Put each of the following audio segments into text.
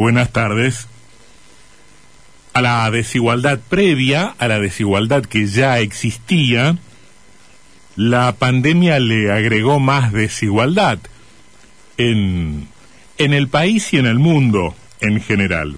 Buenas tardes. A la desigualdad previa, a la desigualdad que ya existía, la pandemia le agregó más desigualdad en, en el país y en el mundo en general.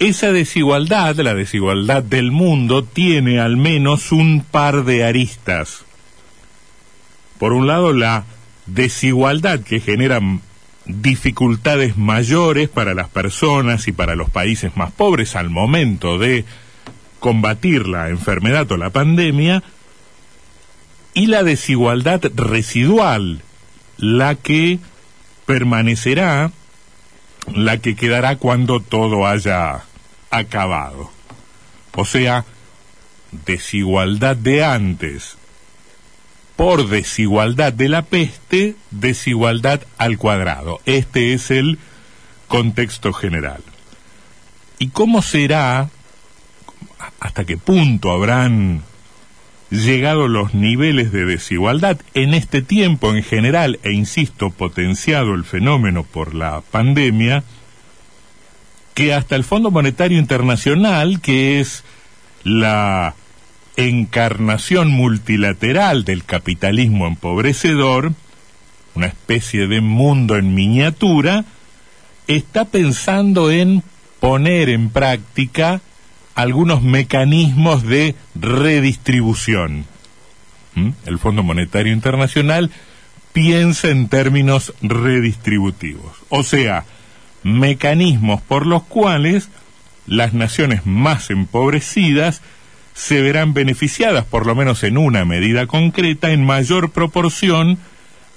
Esa desigualdad, la desigualdad del mundo, tiene al menos un par de aristas. Por un lado, la desigualdad que genera dificultades mayores para las personas y para los países más pobres al momento de combatir la enfermedad o la pandemia, y la desigualdad residual, la que permanecerá, la que quedará cuando todo haya acabado. O sea, desigualdad de antes, por desigualdad de la peste, desigualdad al cuadrado. Este es el contexto general. ¿Y cómo será, hasta qué punto habrán llegado los niveles de desigualdad en este tiempo en general, e insisto, potenciado el fenómeno por la pandemia, que hasta el Fondo Monetario Internacional, que es la encarnación multilateral del capitalismo empobrecedor, una especie de mundo en miniatura, está pensando en poner en práctica algunos mecanismos de redistribución. ¿Mm? El Fondo Monetario Internacional piensa en términos redistributivos, o sea, mecanismos por los cuales las naciones más empobrecidas se verán beneficiadas, por lo menos en una medida concreta, en mayor proporción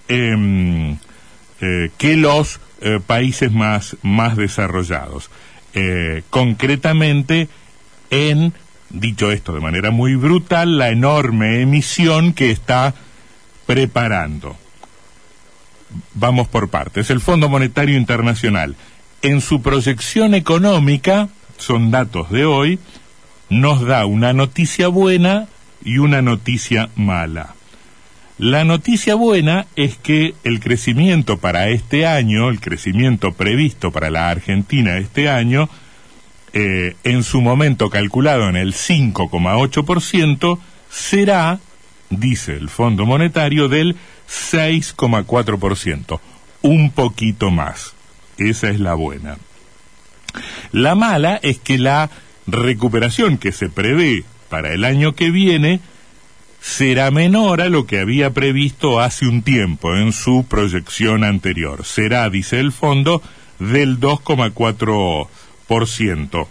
em, eh, que los eh, países más, más desarrollados. Eh, concretamente, en, dicho esto de manera muy brutal, la enorme emisión que está preparando. Vamos por partes. El Fondo Monetario Internacional, en su proyección económica, son datos de hoy, nos da una noticia buena y una noticia mala. La noticia buena es que el crecimiento para este año, el crecimiento previsto para la Argentina este año, eh, en su momento calculado en el 5,8%, será, dice el Fondo Monetario, del 6,4%, un poquito más. Esa es la buena. La mala es que la recuperación que se prevé para el año que viene será menor a lo que había previsto hace un tiempo en su proyección anterior. Será, dice el fondo, del 2,4%,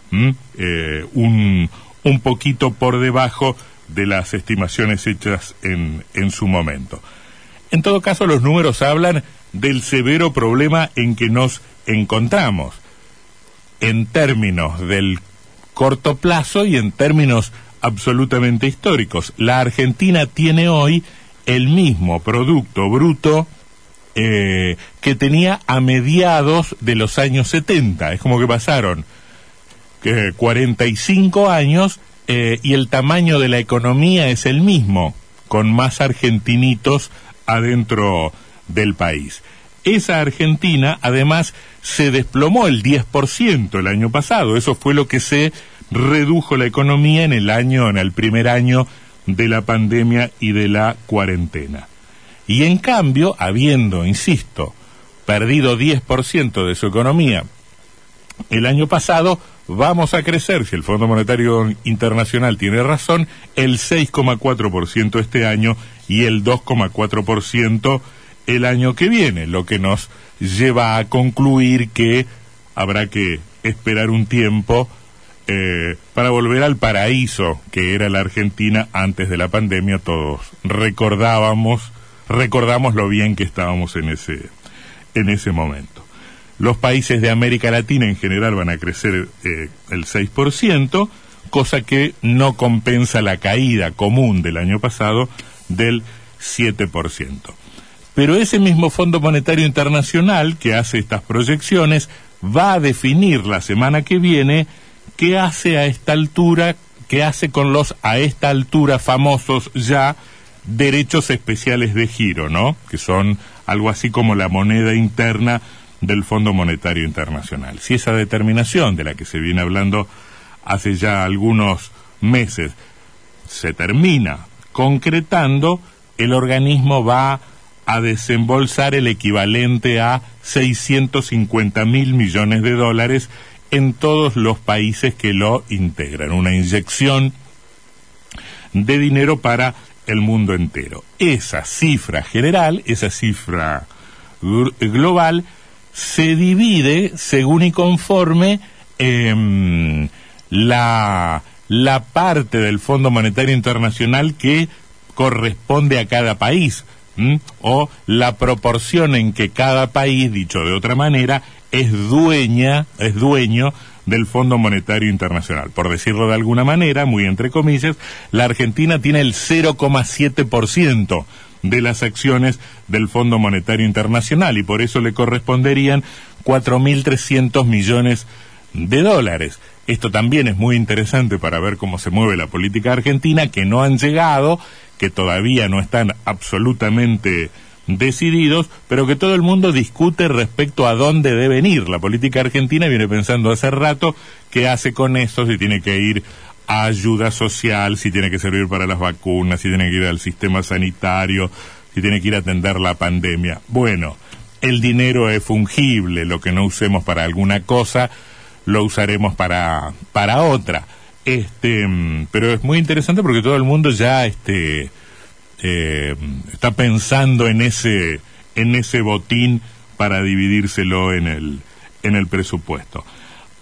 eh, un, un poquito por debajo de las estimaciones hechas en, en su momento. En todo caso, los números hablan del severo problema en que nos encontramos. En términos del corto plazo y en términos absolutamente históricos. La Argentina tiene hoy el mismo Producto Bruto eh, que tenía a mediados de los años 70. Es como que pasaron eh, 45 años eh, y el tamaño de la economía es el mismo, con más argentinitos adentro del país. Esa Argentina, además, se desplomó el 10% el año pasado. Eso fue lo que se redujo la economía en el año, en el primer año de la pandemia y de la cuarentena. Y en cambio, habiendo, insisto, perdido 10% de su economía el año pasado, vamos a crecer, si el Fondo Monetario Internacional tiene razón, el 6,4% este año y el 2,4% el año que viene, lo que nos lleva a concluir que habrá que esperar un tiempo eh, para volver al paraíso que era la Argentina antes de la pandemia. Todos recordábamos, recordamos lo bien que estábamos en ese, en ese momento. Los países de América Latina en general van a crecer eh, el 6%, cosa que no compensa la caída común del año pasado del 7%. Pero ese mismo Fondo Monetario Internacional que hace estas proyecciones va a definir la semana que viene qué hace a esta altura, qué hace con los a esta altura famosos ya derechos especiales de giro, ¿no? Que son algo así como la moneda interna del Fondo Monetario Internacional. Si esa determinación de la que se viene hablando hace ya algunos meses se termina concretando, el organismo va a desembolsar el equivalente a 650 mil millones de dólares en todos los países que lo integran. Una inyección de dinero para el mundo entero. Esa cifra general, esa cifra global, se divide según y conforme em, la, la parte del Fondo Monetario Internacional que corresponde a cada país o la proporción en que cada país, dicho de otra manera, es dueña, es dueño del Fondo Monetario Internacional. Por decirlo de alguna manera, muy entre comillas, la Argentina tiene el 0,7% de las acciones del Fondo Monetario Internacional y por eso le corresponderían 4.300 millones de dólares. Esto también es muy interesante para ver cómo se mueve la política argentina, que no han llegado, que todavía no están absolutamente decididos, pero que todo el mundo discute respecto a dónde deben ir. La política argentina viene pensando hace rato qué hace con eso, si tiene que ir a ayuda social, si tiene que servir para las vacunas, si tiene que ir al sistema sanitario, si tiene que ir a atender la pandemia. Bueno, el dinero es fungible, lo que no usemos para alguna cosa, lo usaremos para, para otra. Este, mm, pero es muy interesante porque todo el mundo ya este, eh, está pensando en ese, en ese botín para dividírselo en el, en el presupuesto.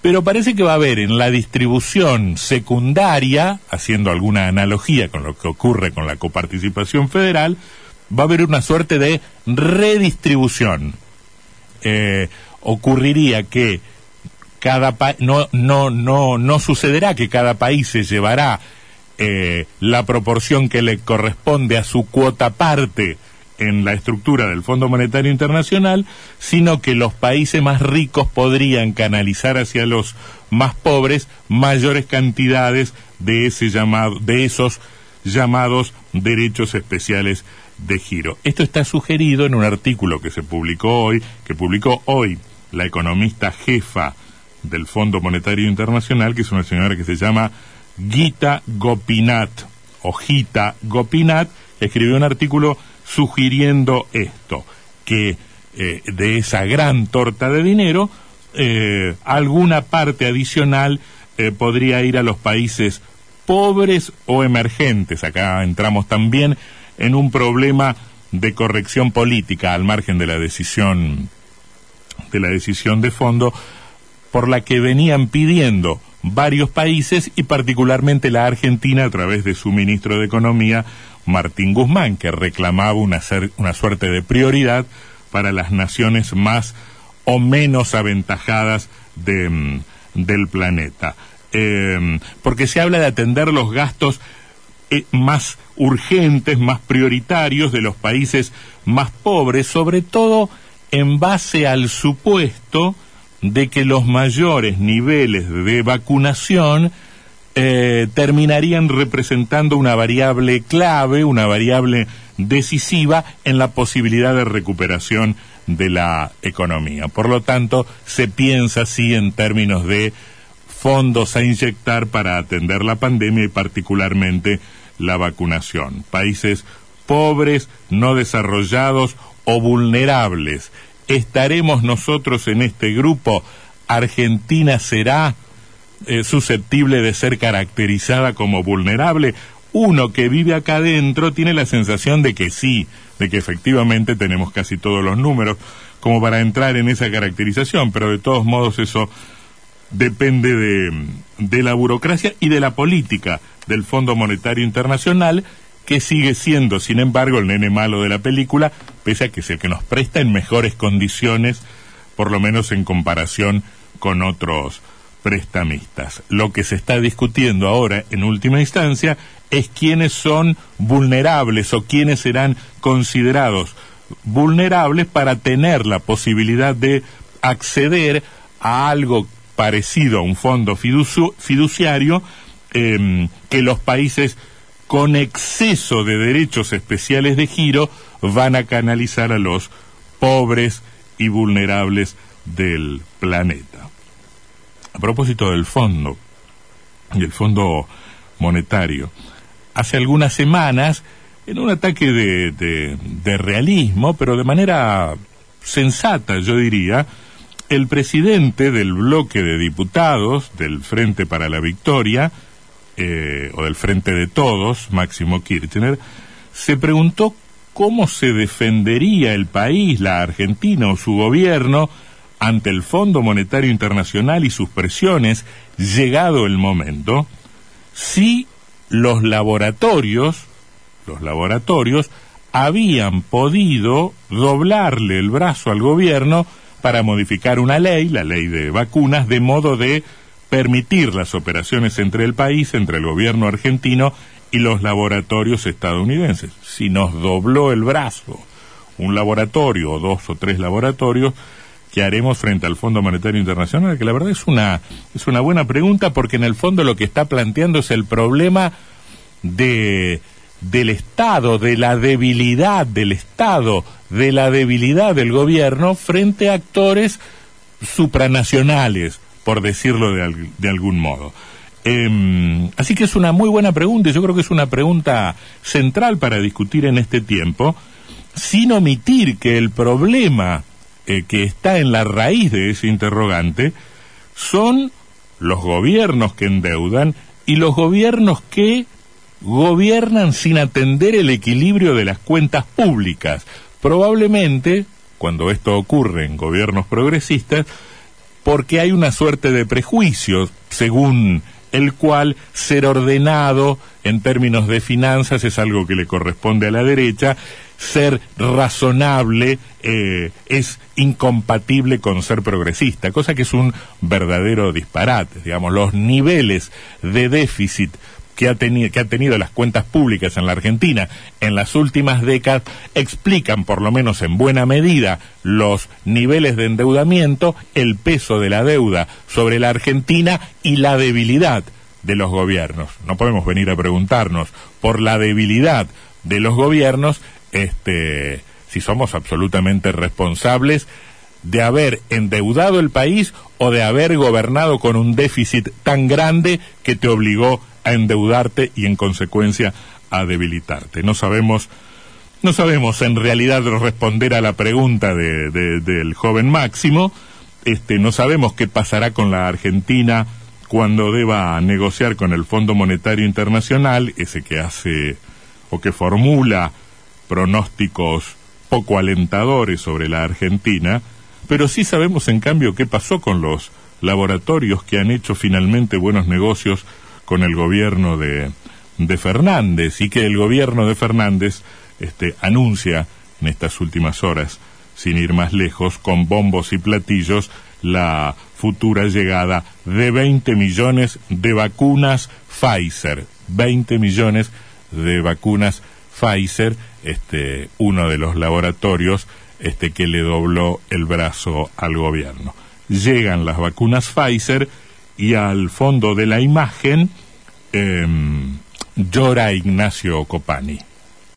Pero parece que va a haber en la distribución secundaria, haciendo alguna analogía con lo que ocurre con la coparticipación federal, va a haber una suerte de redistribución. Eh, ocurriría que cada no, no, no, no sucederá que cada país se llevará eh, la proporción que le corresponde a su cuota parte en la estructura del Fondo Monetario Internacional, sino que los países más ricos podrían canalizar hacia los más pobres mayores cantidades de ese llamado, de esos llamados derechos especiales de giro. Esto está sugerido en un artículo que se publicó hoy, que publicó hoy la economista jefa del Fondo Monetario Internacional, que es una señora que se llama Gita Gopinath, o Gita Gopinath, escribió un artículo sugiriendo esto, que eh, de esa gran torta de dinero, eh, alguna parte adicional eh, podría ir a los países pobres o emergentes. Acá entramos también en un problema de corrección política al margen de la decisión de la decisión de fondo por la que venían pidiendo varios países y particularmente la Argentina a través de su ministro de Economía, Martín Guzmán, que reclamaba una, una suerte de prioridad para las naciones más o menos aventajadas mm, del planeta. Em, porque se habla de atender los gastos eh, más urgentes, más prioritarios de los países más pobres, sobre todo en base al supuesto de que los mayores niveles de vacunación eh, terminarían representando una variable clave, una variable decisiva en la posibilidad de recuperación de la economía. Por lo tanto, se piensa así en términos de fondos a inyectar para atender la pandemia y particularmente la vacunación. Países pobres, no desarrollados o vulnerables ¿Estaremos nosotros en este grupo? ¿Argentina será eh, susceptible de ser caracterizada como vulnerable? Uno que vive acá adentro tiene la sensación de que sí, de que efectivamente tenemos casi todos los números como para entrar en esa caracterización, pero de todos modos eso depende de, de la burocracia y de la política del Fondo Monetario Internacional que sigue siendo, sin embargo, el nene malo de la película, pese a que es el que nos presta en mejores condiciones, por lo menos en comparación con otros prestamistas. Lo que se está discutiendo ahora, en última instancia, es quiénes son vulnerables o quiénes serán considerados vulnerables para tener la posibilidad de acceder a algo parecido a un fondo fiduciario em, que los países con exceso de derechos especiales de giro, van a canalizar a los pobres y vulnerables del planeta. A propósito del fondo, y el fondo monetario, hace algunas semanas, en un ataque de, de realismo, pero de manera sensata, yo diría, el presidente del bloque de diputados del Frente para la Victoria, eh, o del Frente de Todos, Máximo Kirchner, se preguntó cómo se defendería el país, la Argentina o su gobierno ante el Fondo Monetario Internacional y sus presiones, llegado el momento, si los laboratorios, los laboratorios, habían podido doblarle el brazo al gobierno para modificar una ley, la ley de vacunas, de modo de permitir las operaciones entre el país, entre el gobierno argentino y los laboratorios estadounidenses. Si nos dobló el brazo un laboratorio o dos o tres laboratorios, ¿qué haremos frente al Fondo Monetario Internacional? Que la verdad es una, es una buena pregunta porque en el fondo lo que está planteando es el problema de del Estado, de la debilidad del Estado, de la debilidad del gobierno frente a actores supranacionales, por decirlo de, algún modo. Em, así que es una muy buena pregunta y yo creo que es una pregunta central para discutir en este tiempo, sin omitir que el problema eh, que está en la raíz de ese interrogante son los gobiernos que endeudan y los gobiernos que gobiernan sin atender el equilibrio de las cuentas públicas. Probablemente, cuando esto ocurre en gobiernos progresistas, porque hay una suerte de prejuicios, según el cual ser ordenado en términos de finanzas es algo que le corresponde a la derecha, ser razonable eh, es incompatible con ser progresista, cosa que es un verdadero disparate. Digamos, los niveles de déficit que ha, tenido, que ha tenido las cuentas públicas en la Argentina en las últimas décadas explican, por lo menos en buena medida, los niveles de endeudamiento, el peso de la deuda sobre la Argentina y la debilidad de los gobiernos. No podemos venir a preguntarnos por la debilidad de los gobiernos, este, si somos absolutamente responsables de haber endeudado el país o de haber gobernado con un déficit tan grande que te obligó a endeudarte y en consecuencia a debilitarte. No sabemos, no sabemos en realidad responder a la pregunta de, del joven Máximo. Este, no sabemos qué pasará con la Argentina cuando deba negociar con el Fondo Monetario Internacional, ese que hace o que formula pronósticos poco alentadores sobre la Argentina, pero sí sabemos en cambio qué pasó con los laboratorios que han hecho finalmente buenos negocios con el gobierno de, de Fernández y que el gobierno de Fernández este, anuncia en estas últimas horas, sin ir más lejos, con bombos y platillos, la futura llegada de 20 millones de vacunas Pfizer. 20 millones de vacunas Pfizer, este, uno de los laboratorios este, que le dobló el brazo al gobierno. Llegan las vacunas Pfizer, y al fondo de la imagen em, llora Ignacio Copani.